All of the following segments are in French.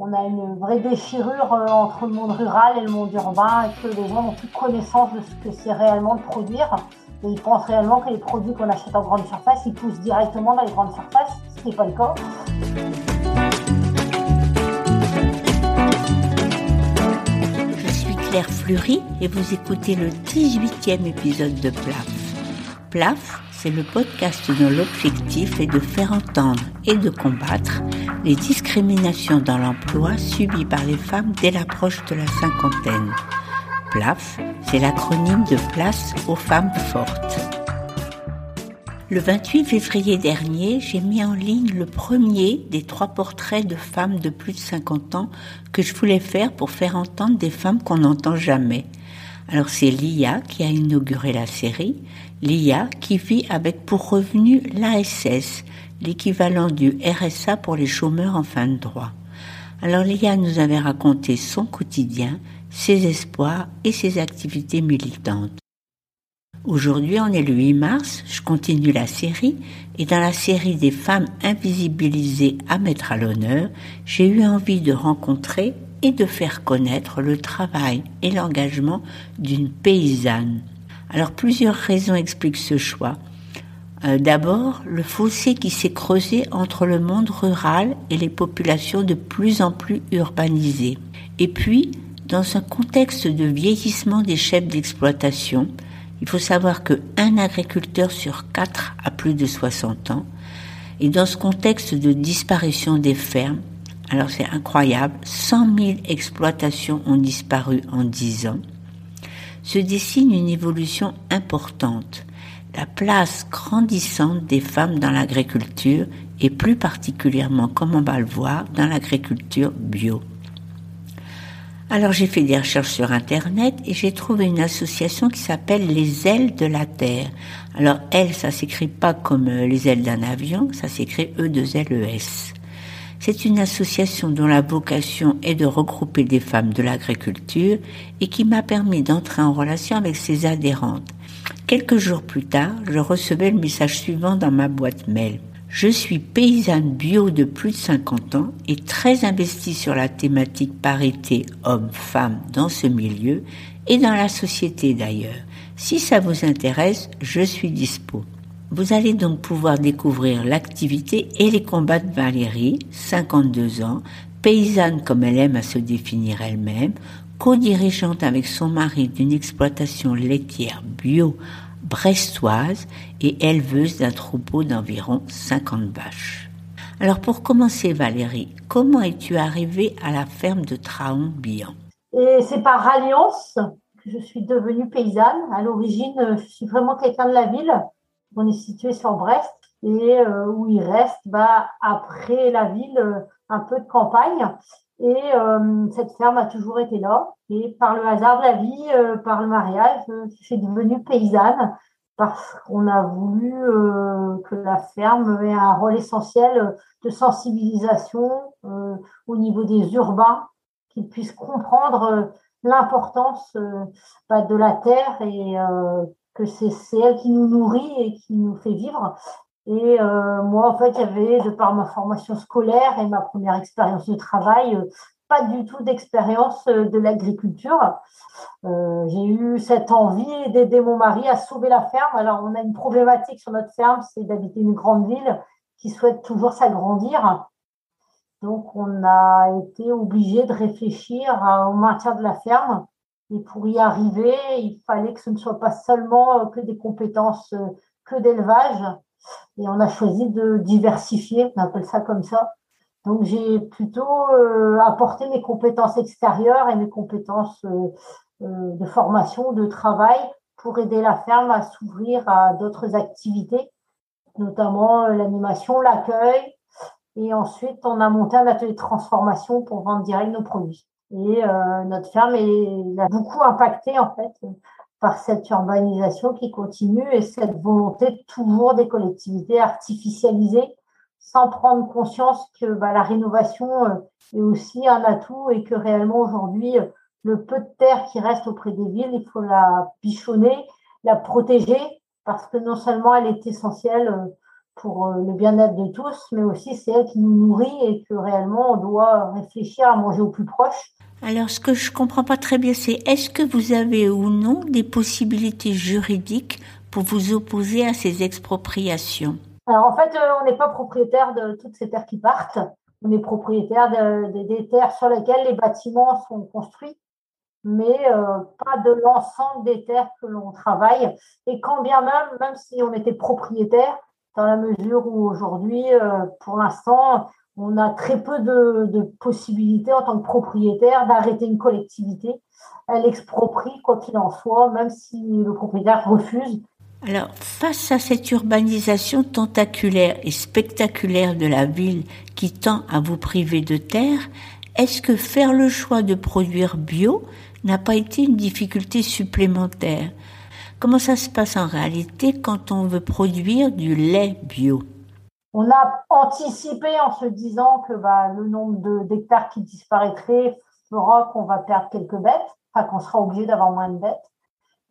on a une vraie déchirure euh, entre le monde rural et le monde urbain et que les gens n'ont plus connaissance de ce que c'est réellement de produire. Et ils pensent réellement que les produits qu'on achète en grande surface, ils poussent directement dans les grandes surfaces, ce qui n'est pas le cas. Je suis Claire Fleury et vous écoutez le 18e épisode de PLAF. PLAF, c'est le podcast dont l'objectif est de faire entendre et de combattre les discriminations dans l'emploi subies par les femmes dès l'approche de la cinquantaine. PLAF, c'est l'acronyme de Place aux femmes fortes. Le 28 février dernier, j'ai mis en ligne le premier des trois portraits de femmes de plus de 50 ans que je voulais faire pour faire entendre des femmes qu'on n'entend jamais. Alors c'est Lia qui a inauguré la série, Lia qui vit avec pour revenu l'ASS, l'équivalent du RSA pour les chômeurs en fin de droit. Alors Lia nous avait raconté son quotidien, ses espoirs et ses activités militantes. Aujourd'hui, on est le 8 mars, je continue la série, et dans la série des femmes invisibilisées à mettre à l'honneur, j'ai eu envie de rencontrer et de faire connaître le travail et l'engagement d'une paysanne. Alors plusieurs raisons expliquent ce choix. Euh, d'abord, le fossé qui s'est creusé entre le monde rural et les populations de plus en plus urbanisées. Et puis, dans un contexte de vieillissement des chefs d'exploitation, il faut savoir que un agriculteur sur quatre a plus de 60 ans. Et dans ce contexte de disparition des fermes, alors c'est incroyable, 100 000 exploitations ont disparu en 10 ans, se dessine une évolution importante. La place grandissante des femmes dans l'agriculture et plus particulièrement, comme on va le voir, dans l'agriculture bio. Alors j'ai fait des recherches sur Internet et j'ai trouvé une association qui s'appelle les ailes de la Terre. Alors elle, ça s'écrit pas comme euh, les ailes d'un avion, ça s'écrit E2LES. C'est une association dont la vocation est de regrouper des femmes de l'agriculture et qui m'a permis d'entrer en relation avec ses adhérentes. Quelques jours plus tard, je recevais le message suivant dans ma boîte mail. Je suis paysanne bio de plus de 50 ans et très investie sur la thématique parité homme-femme dans ce milieu et dans la société d'ailleurs. Si ça vous intéresse, je suis dispo. Vous allez donc pouvoir découvrir l'activité et les combats de Valérie, 52 ans, paysanne comme elle aime à se définir elle-même, co-dirigeante avec son mari d'une exploitation laitière bio brestoise et éleveuse d'un troupeau d'environ 50 vaches. Alors pour commencer Valérie, comment es-tu arrivée à la ferme de Traon-Bihan? Et c'est par alliance que je suis devenue paysanne. À l'origine, je suis vraiment quelqu'un de la ville. On est situé sur Brest et euh, où il reste bah, après la ville euh, un peu de campagne. Et euh, cette ferme a toujours été là. Et par le hasard de la vie, par le mariage, je suis devenue paysanne parce qu'on a voulu que la ferme ait un rôle essentiel de sensibilisation au niveau des urbains, qu'ils puissent comprendre l'importance bah, de la terre et que c'est elle qui nous nourrit et qui nous fait vivre et euh, moi, en fait, j'avais, de par ma formation scolaire et ma première expérience de travail, euh, pas du tout d'expérience euh, de l'agriculture. j'ai eu cette envie d'aider mon mari à sauver la ferme. Alors, on a une problématique sur notre ferme, c'est d'habiter une grande ville qui souhaite toujours s'agrandir. Donc, on a été obligé de réfléchir au maintien de la ferme. Et pour y arriver, il fallait que ce ne soit pas seulement que des compétences que d'élevage, et on a choisi de diversifier, on appelle ça comme ça. Donc j'ai plutôt euh, apporté mes compétences extérieures et mes compétences euh, euh, de formation, de travail pour aider la ferme à s'ouvrir à d'autres activités, notamment l'animation, l'accueil. Et ensuite, on a monté un atelier de transformation pour vendre direct nos produits. Et notre ferme a beaucoup impacté en fait par cette urbanisation qui continue et cette volonté toujours des collectivités artificialisées sans prendre conscience que bah, la rénovation euh, est aussi un atout et que réellement aujourd'hui, euh, le peu de terre qui reste auprès des villes, il faut la bichonner, la protéger parce que non seulement elle est essentielle euh, pour euh, le bien-être de tous, mais aussi c'est elle qui nous nourrit et que réellement on doit réfléchir à manger au plus proche. Alors, ce que je comprends pas très bien, c'est est-ce que vous avez ou non des possibilités juridiques pour vous opposer à ces expropriations? Alors, en fait, euh, on n'est pas propriétaire de toutes ces terres qui partent. On est propriétaire des terres sur lesquelles les bâtiments sont construits mais euh, pas de l'ensemble des terres que l'on travaille. Et quand bien même, même si on était propriétaire, dans la mesure où aujourd'hui, euh, pour l'instant, on a très peu de, possibilités en tant que propriétaire d'arrêter une collectivité. Elle exproprie quoi qu'il en soit, même si le propriétaire refuse. Alors, face à cette urbanisation tentaculaire et spectaculaire de la ville qui tend à vous priver de terre, est-ce que faire le choix de produire bio n'a pas été une difficulté supplémentaire? Comment ça se passe en réalité quand on veut produire du lait bio? On a anticipé en se disant que bah, le nombre d'hectares qui disparaîtrait fera qu'on va perdre quelques bêtes, enfin qu'on sera obligé d'avoir moins de bêtes.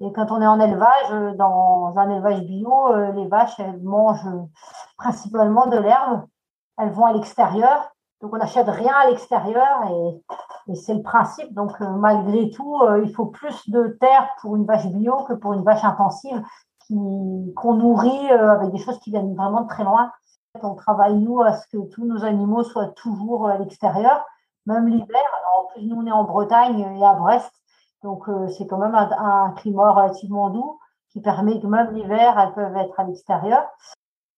Et quand on est en élevage, dans un élevage bio, euh, les vaches, elles mangent principalement de l'herbe. Elles vont à l'extérieur. Donc, on n'achète rien à l'extérieur et c'est le principe. Donc, euh, malgré tout, euh, il faut plus de terre pour une vache bio que pour une vache intensive qu'on nourrit euh, avec des choses qui viennent vraiment de très loin. On travaille, nous, à ce que tous nos animaux soient toujours à l'extérieur, même l'hiver. Alors, en plus, nous, on est en Bretagne et à Brest. Donc, c'est quand même un, un, climat relativement doux qui permet que même l'hiver, elles peuvent être à l'extérieur.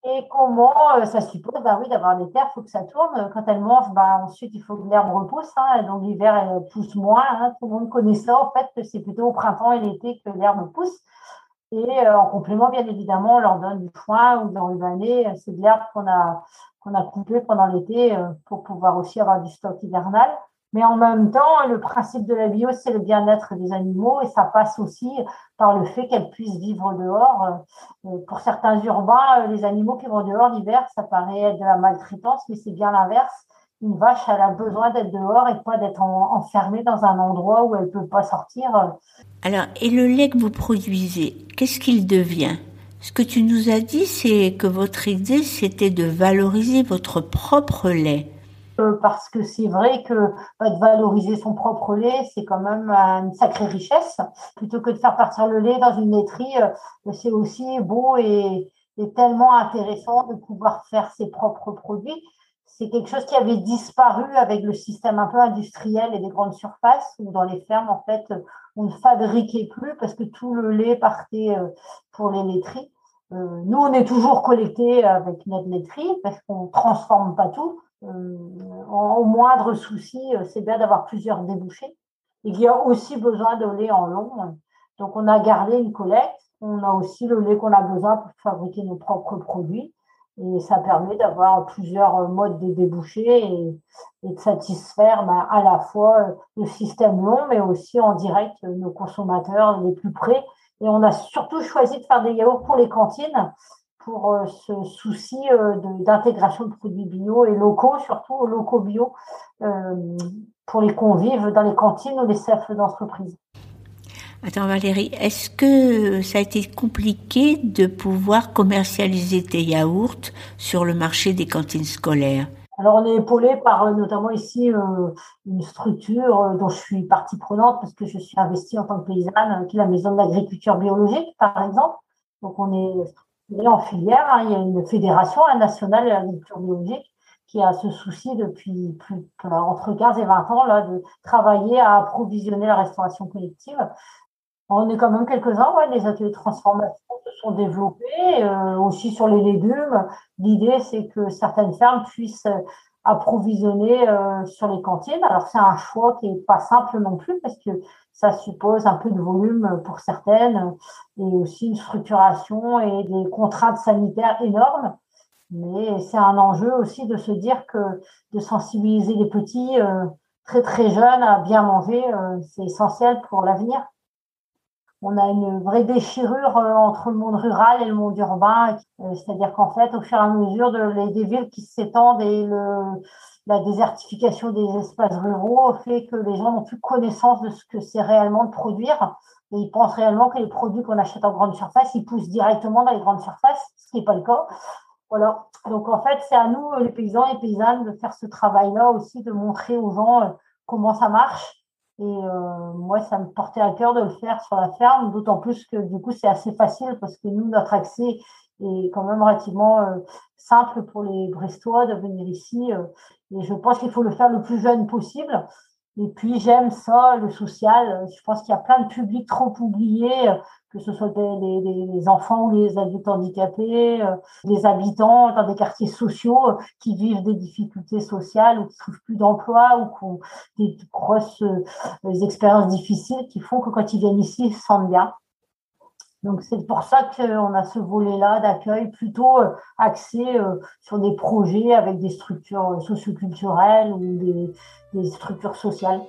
Et comment euh, ça suppose bah oui, d'avoir des terres, il faut que ça tourne. Quand elles mangent, bah, ensuite, il faut que l'herbe repousse. Hein, donc l'hiver, elle pousse moins. Hein. Tout le monde connaît ça, en fait, que c'est plutôt au printemps et l'été que l'herbe pousse. Et euh, en complément, bien évidemment, on leur donne du foin ou dans l'année, c'est de l'herbe qu'on a, qu'on a coupée pendant l'été euh, pour pouvoir aussi avoir du stock hivernal. Mais en même temps, le principe de la bio, c'est le bien-être des animaux et ça passe aussi par le fait qu'elles puissent vivre dehors. Euh, pour certains urbains, euh, les animaux qui dehors l'hiver, ça paraît être de la maltraitance, mais c'est bien l'inverse. Une vache, elle a besoin d'être dehors et pas d'être enfermée dans un endroit où elle ne peut pas sortir. Alors, et le lait que vous produisez, qu'est-ce qu'il devient? Ce que tu nous as dit, c'est que votre idée, c'était de valoriser votre propre lait parce que c'est vrai que bah, de valoriser son propre lait, c'est quand même une sacrée richesse. Plutôt que de faire partir le lait dans une laiterie, euh, c'est aussi beau et, tellement intéressant de pouvoir faire ses propres produits. C'est quelque chose qui avait disparu avec le système un peu industriel et des grandes surfaces, où dans les fermes, en fait, on ne fabriquait plus parce que tout le lait partait euh, pour les laiteries. Euh, nous, on est toujours collecté avec notre laiterie parce qu'on ne transforme pas tout. Euh, au moindre souci, euh, c'est bien d'avoir plusieurs débouchés. Et qu'il y a aussi besoin de lait en long. Donc, on a gardé une collecte. On a aussi le lait qu'on a besoin pour fabriquer nos propres produits. Et ça permet d'avoir plusieurs modes de débouchés et, de satisfaire ben, à la fois le système long, mais aussi en direct nos consommateurs les plus près. Et on a surtout choisi de faire des yaourts pour les cantines pour euh, ce souci euh, d'intégration de, produits bio et locaux, surtout locaux bio, euh, pour les convives dans les cantines ou les cercles d'entreprise. Attends Valérie, est-ce que ça a été compliqué de pouvoir commercialiser tes yaourts sur le marché des cantines scolaires? Alors, on est épaulé par notamment ici une structure dont je suis partie prenante parce que je suis investie en tant que paysanne, qui est la Maison de l'Agriculture biologique, par exemple. Donc, on est en filière, hein, il y a une fédération nationale de l'agriculture biologique qui a ce souci depuis plus, entre 15 et 20 ans là, de travailler à approvisionner la restauration collective. On est quand même quelques-uns, ouais, les ateliers de transformation se sont développés, euh, aussi sur les légumes. L'idée, c'est que certaines fermes puissent approvisionner euh, sur les cantines. Alors, c'est un choix qui n'est pas simple non plus parce que ça suppose un peu de volume pour certaines et aussi une structuration et des contraintes sanitaires énormes. Mais c'est un enjeu aussi de se dire que de sensibiliser les petits euh, très très jeunes à bien manger, euh, c'est essentiel pour l'avenir. On a une vraie déchirure euh, entre le monde rural et le monde urbain, c'est-à-dire qu'en fait, au fur et à mesure de, des villes qui s'étendent et la désertification des espaces ruraux fait que les gens n'ont plus connaissance de ce que c'est réellement de produire. Et ils pensent réellement que les produits qu'on achète en grande surface, ils poussent directement dans les grandes surfaces, ce qui n'est pas le cas. Voilà. Donc en fait, c'est à nous, les paysans et paysannes, de faire ce travail-là aussi, de montrer aux gens comment ça marche. Et moi, ça me portait à cœur de le faire sur la ferme, d'autant plus que du coup, c'est assez facile parce que nous, notre accès est quand même relativement simple pour les Brestois de venir ici. et je pense qu'il faut le faire le plus jeune possible. Et puis j'aime ça, le social. Je pense qu'il y a plein de publics trop oubliés, que ce soit les, enfants ou les adultes handicapés, euh, les habitants dans des quartiers sociaux euh, qui vivent des difficultés sociales ou qui trouvent plus d'emploi ou qui ont des grosses euh, expériences difficiles qui font que quand ils viennent ici, ils se sentent bien. Donc c'est pour ça qu'on a ce volet-là d'accueil plutôt axé sur des projets avec des structures socioculturelles ou des, structures sociales.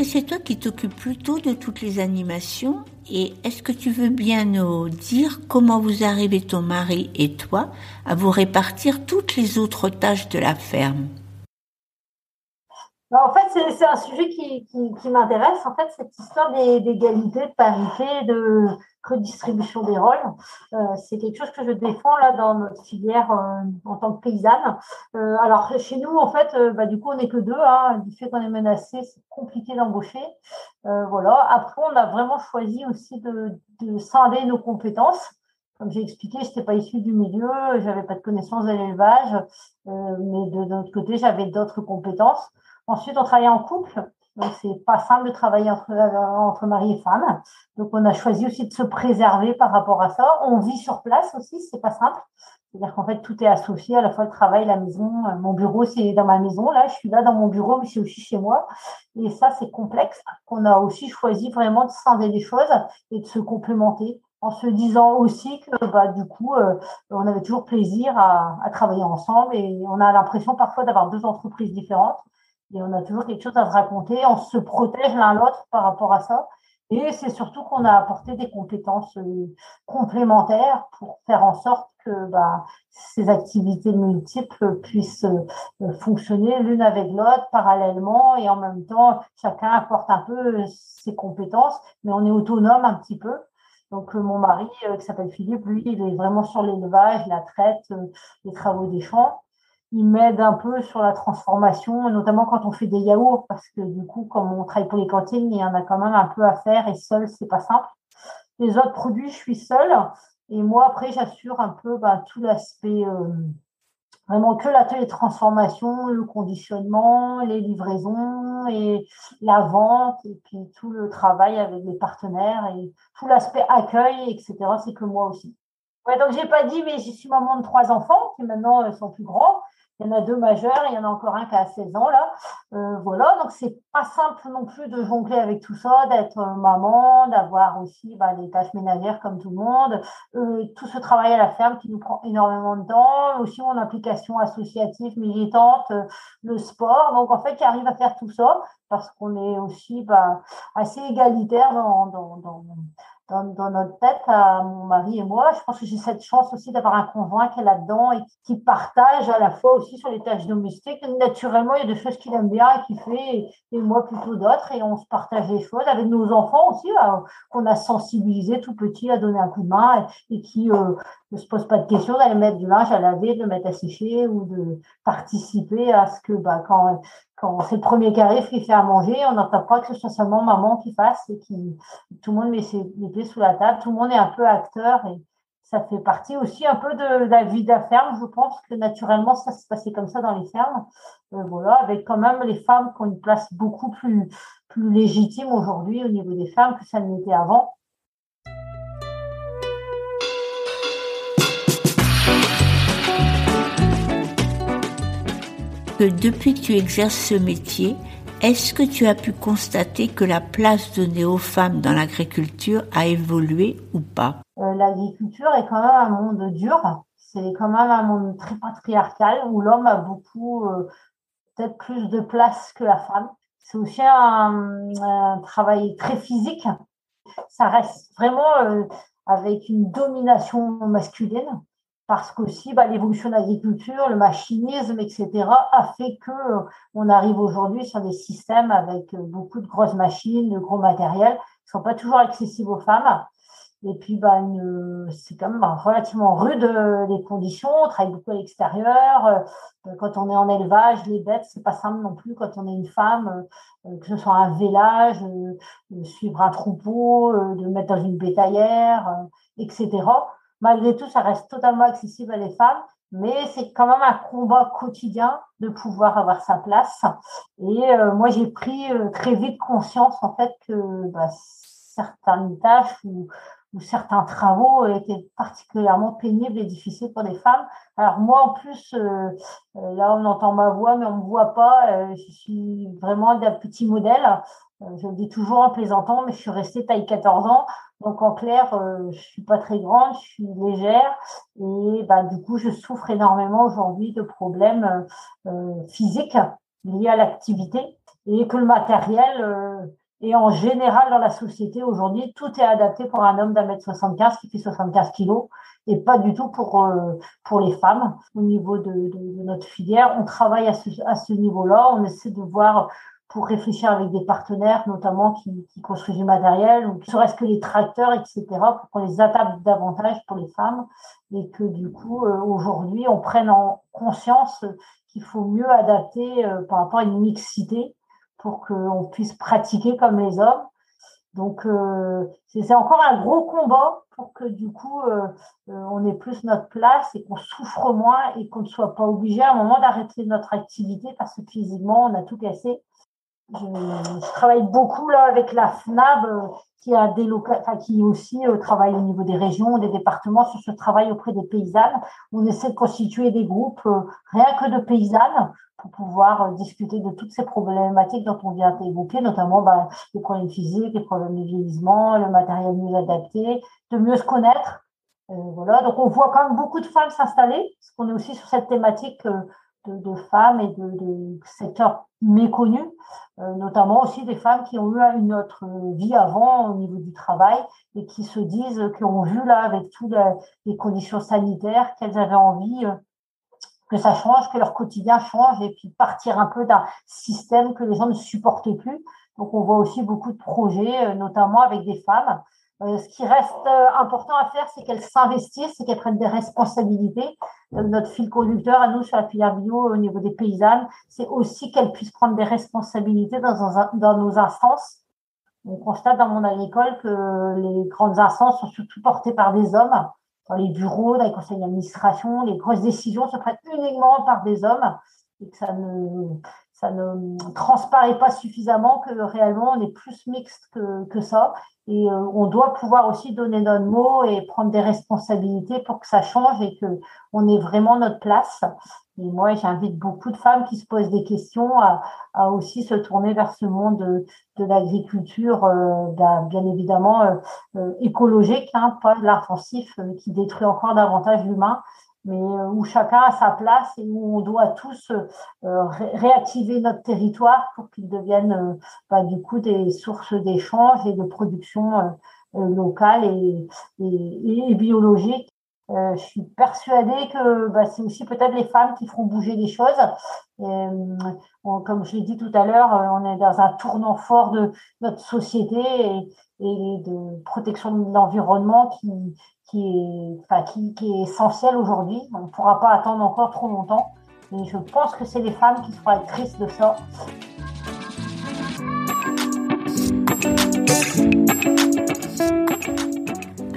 Que c'est toi qui t'occupes plutôt de toutes les animations et est-ce que tu veux bien nous dire comment vous arrivez, ton mari et toi, à vous répartir toutes les autres tâches de la ferme? En fait, c'est un sujet qui, qui, m'intéresse. En fait, cette histoire d'égalité, de parité, de redistribution des rôles, euh, c'est quelque chose que je défends là dans notre filière euh, en tant que paysanne. Euh, alors chez nous, en fait, bah, du coup, on n'est que deux. Hein, du fait qu'on est menacé, c'est compliqué d'embaucher. voilà. Après, on a vraiment choisi aussi de, de scinder nos compétences comme j'ai expliqué, je n'étais pas issue du milieu, j'avais pas de connaissances de l'élevage, mais de, de l'autre côté, j'avais d'autres compétences. Ensuite, on travaillait en couple. Donc, c'est pas simple de travailler entre, entre mari et femme. Donc, on a choisi aussi de se préserver par rapport à ça. On vit sur place aussi, c'est pas simple. C'est-à-dire qu'en fait, tout est associé à la fois le travail, la maison. Mon bureau, c'est dans ma maison. Là, je suis là dans mon bureau, mais c'est aussi chez moi. Et ça, c'est complexe. On a aussi choisi vraiment de scinder les choses et de se complémenter en se disant aussi que bah, du coup, euh, on avait toujours plaisir à, à, travailler ensemble et on a l'impression parfois d'avoir deux entreprises différentes et on a toujours quelque chose à se raconter. On se protège l'un l'autre par rapport à ça. Et c'est surtout qu'on a apporté des compétences euh, complémentaires pour faire en sorte que bah, ces activités multiples puissent euh, fonctionner l'une avec l'autre parallèlement et en même temps, chacun apporte un peu ses compétences, mais on est autonome un petit peu. Donc mon mari, qui s'appelle Philippe, lui, il est vraiment sur l'élevage, la traite, les travaux des champs il m'aide un peu sur la transformation, notamment quand on fait des yaourts, parce que du coup, comme on travaille pour les cantines, il y en a quand même un peu à faire et seul, c'est pas simple. Les autres produits, je suis seule. Et moi, après, j'assure un peu bah, tout l'aspect, euh, vraiment que l'atelier de transformation, le conditionnement, les livraisons et la vente, et puis tout le travail avec les partenaires et tout l'aspect accueil, etc. C'est que moi aussi. Ouais, donc j'ai pas dit, mais je suis maman de trois enfants qui maintenant euh, sont plus grands. Il y en a deux majeurs, il y en a encore un qui a 16 ans là. Euh, voilà, donc c'est pas simple non plus de jongler avec tout ça, d'être euh, maman, d'avoir aussi bah, les tâches ménagères comme tout le monde, euh, tout ce travail à la ferme qui nous prend énormément de temps, aussi mon implication associative, militante, le sport. Donc en fait, qui arrive à faire tout ça parce qu'on est aussi bah, assez égalitaire dans dans, notre tête, à mon mari et moi. Je pense que j'ai cette chance aussi d'avoir un conjoint qui est là-dedans et qui partage à la fois aussi sur les tâches domestiques. Naturellement, il y a des choses qu'il aime bien et qu'il fait, et, moi plutôt d'autres, et on se partage les choses avec nos enfants aussi, euh, qu'on a sensibilisé tout petit à donner un coup de main et, qui euh, ne se pose pas de question d'aller mettre du linge à laver, de le mettre à sécher ou de participer à ce que bah, quand quand c'est le premier qui arrive qui fait à manger, on n'entend pas que ce soit seulement maman qui fasse et qui tout le monde met ses pieds sous la table, tout le monde est un peu acteur et ça fait partie aussi un peu de, la vie de la ferme. Je pense que naturellement ça se passait comme ça dans les fermes, euh, voilà, avec quand même les femmes qui ont une place beaucoup plus plus légitime aujourd'hui au niveau des femmes que ça n'était avant. Depuis que tu exerces ce métier, est-ce que tu as pu constater que la place donnée aux femmes dans l'agriculture a évolué ou pas? Euh, L'agriculture est quand même un monde dur. C'est quand même un monde très patriarcal où l'homme a beaucoup, euh, peut-être plus de place que la femme. C'est aussi un, travail très physique. Ça reste vraiment euh, avec une domination masculine parce qu'aussi bah, l'évolution de l'agriculture, le machinisme, etc., a fait que euh, on arrive aujourd'hui sur des systèmes avec euh, beaucoup de grosses machines, de gros matériels, qui ne sont pas toujours accessibles aux femmes. Et puis, bah, c'est quand même relativement rude euh, les conditions. On travaille beaucoup à l'extérieur. Quand on est en élevage, les bêtes, c'est pas simple non plus. Quand on est une femme, que ce soit un vélage, suivre un troupeau, de mettre dans une bétaillère, etc malgré tout, ça reste totalement accessible à les femmes, mais c'est quand même un combat quotidien de pouvoir avoir sa place. Et euh, moi, j'ai pris euh, très vite conscience, en fait, que bah, certaines tâches ou, certains travaux étaient particulièrement pénibles et difficiles pour les femmes. Alors moi, en plus, euh, là, on entend ma voix, mais on ne me voit pas. je suis vraiment d'un petit modèle. Je le dis toujours en plaisantant, mais je suis restée taille 14 ans. Donc en clair, euh, je suis pas très grande, je suis légère et bah, du coup, je souffre énormément aujourd'hui de problèmes euh, physiques liés à l'activité et que le matériel euh, et en général dans la société aujourd'hui, tout est adapté pour un homme d'un mètre 75 qui fait 75 kilos et pas du tout pour euh, pour les femmes au niveau de, notre filière. On travaille à ce niveau-là, on essaie de voir pour réfléchir avec des partenaires, notamment qui, qui construisent du matériel, ou serait-ce que les tracteurs, etc., pour qu'on les adapte davantage pour les femmes, et que du coup, euh, aujourd'hui, on prenne en conscience qu'il faut mieux adapter euh, par rapport à une mixité pour qu'on puisse pratiquer comme les hommes. Donc, euh, c'est encore un gros combat pour que du coup, on ait plus notre place et qu'on souffre moins et qu'on ne soit pas obligé à un moment d'arrêter notre activité parce que physiquement, on a tout cassé je, travaille beaucoup là avec la FNAB euh, qui a des enfin, qui aussi euh, travaille au niveau des régions, des départements sur ce travail auprès des paysannes. On essaie de constituer des groupes euh, rien que de paysannes pour pouvoir discuter de toutes ces problématiques dont on vient d'évoquer, notamment bah, les problèmes physiques, les problèmes de vieillissement, le matériel mieux adapté, de mieux se connaître. voilà, donc on voit quand même beaucoup de femmes s'installer, parce qu'on est aussi sur cette thématique de, femmes et de, secteurs méconnus. Euh, notamment aussi des femmes qui ont eu une autre vie avant au niveau du travail et qui se disent, qui ont vu là avec toutes les conditions sanitaires qu'elles avaient envie euh, que ça change, que leur quotidien change et puis partir un peu d'un système que les gens ne supportaient plus. Donc on voit aussi beaucoup de projets, euh, notamment avec des femmes euh, ce qui reste euh, important à faire, c'est qu'elles s'investissent et qu'elles prennent des responsabilités. Euh, notre fil conducteur à nous sur la filière bio au niveau des paysannes, c'est aussi qu'elles puissent prendre des responsabilités dans, nos instances. On constate dans mon agricole que les grandes instances sont surtout portées par des hommes. Dans les bureaux, dans les conseils d'administration, les grosses décisions se prennent uniquement par des hommes et que ça ça ne transparaît pas suffisamment que réellement on est plus mixte que, ça et euh, on doit pouvoir aussi donner notre mot et prendre des responsabilités pour que ça change et que on ait vraiment notre place. Et moi, j'invite beaucoup de femmes qui se posent des questions à, aussi se tourner vers ce monde de, de l'agriculture, euh, bien évidemment euh, écologique, hein, pas l'intensif qui détruit encore davantage l'humain, mais euh, où chacun a sa place et où on doit tous euh, réactiver notre territoire pour qu'il devienne euh, bah, du coup des sources d'échange et de production locale et, et, et biologique. Je suis persuadée que bah, c'est aussi peut-être les femmes qui feront bouger les choses. comme je l'ai dit tout à l'heure, on est dans un tournant fort de notre société et, de protection de l'environnement qui est essentiel aujourd'hui. On ne pourra pas attendre encore trop longtemps. Et je pense que c'est les femmes qui seront actrices de ça.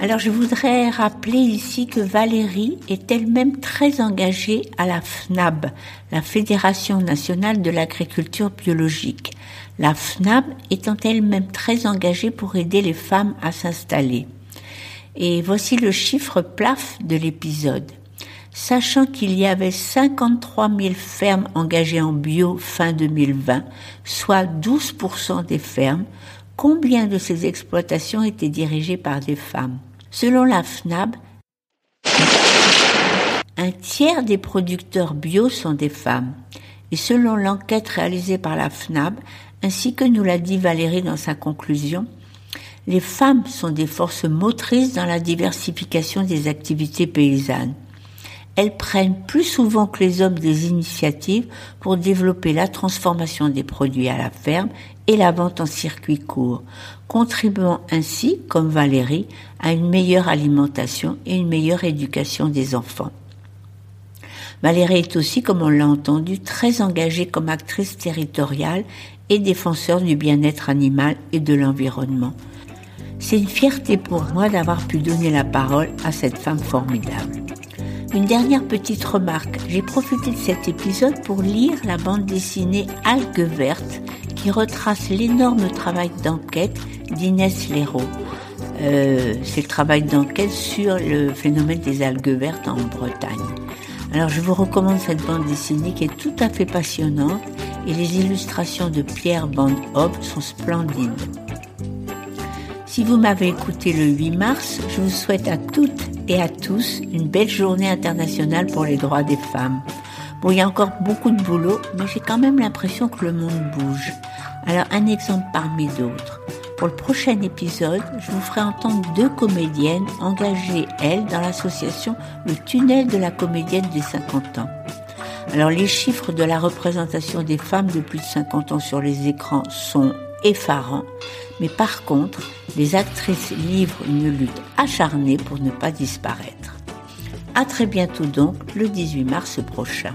Alors je voudrais rappeler ici que Valérie est elle-même très engagée à la FNAB, la Fédération nationale de l'agriculture biologique. La FNAB étant elle-même très engagée pour aider les femmes à s'installer. Et voici le chiffre plaf de l'épisode. Sachant qu'il y avait 53 000 fermes engagées en bio fin 2020, soit 12% des fermes, combien de ces exploitations étaient dirigées par des femmes? Selon la FNAB, un tiers des producteurs bio sont des femmes. Et selon l'enquête réalisée par la FNAB, ainsi que nous l'a dit Valérie dans sa conclusion, les femmes sont des forces motrices dans la diversification des activités paysannes. elles prennent plus souvent que les hommes des initiatives pour développer la transformation des produits à la ferme et la vente en circuit court, contribuant ainsi, comme Valérie, à une meilleure alimentation et une meilleure éducation des enfants. Valérie est aussi, comme on l'a entendu, très engagée comme actrice territoriale et défenseur du bien-être animal et de l'environnement. C'est une fierté pour moi d'avoir pu donner la parole à cette femme formidable. Une dernière petite remarque. J'ai profité de cet épisode pour lire la bande dessinée Algues vertes qui retrace l'énorme travail d'enquête d'Inès Léraud. Euh, c'est le travail d'enquête sur le phénomène des algues vertes en Bretagne. Alors je vous recommande cette bande dessinée qui est tout à fait passionnante et les illustrations de Pierre Van Hoppe sont splendides. Si vous m'avez écouté le 8 mars, je vous souhaite à toutes et à tous une belle journée internationale pour les droits des femmes. Bon, il y a encore beaucoup de boulot, mais j'ai quand même l'impression que le monde bouge. Alors un exemple parmi d'autres. Pour le prochain épisode, je vous ferai entendre deux comédiennes engagées, elles, dans l'association Le Tunnel de la comédienne des 50 ans. Alors les chiffres de la représentation des femmes de plus de 50 ans sur les écrans sont effarants, mais par contre, les actrices livrent une lutte acharnée pour ne pas disparaître. À très bientôt donc, le 18 mars prochain.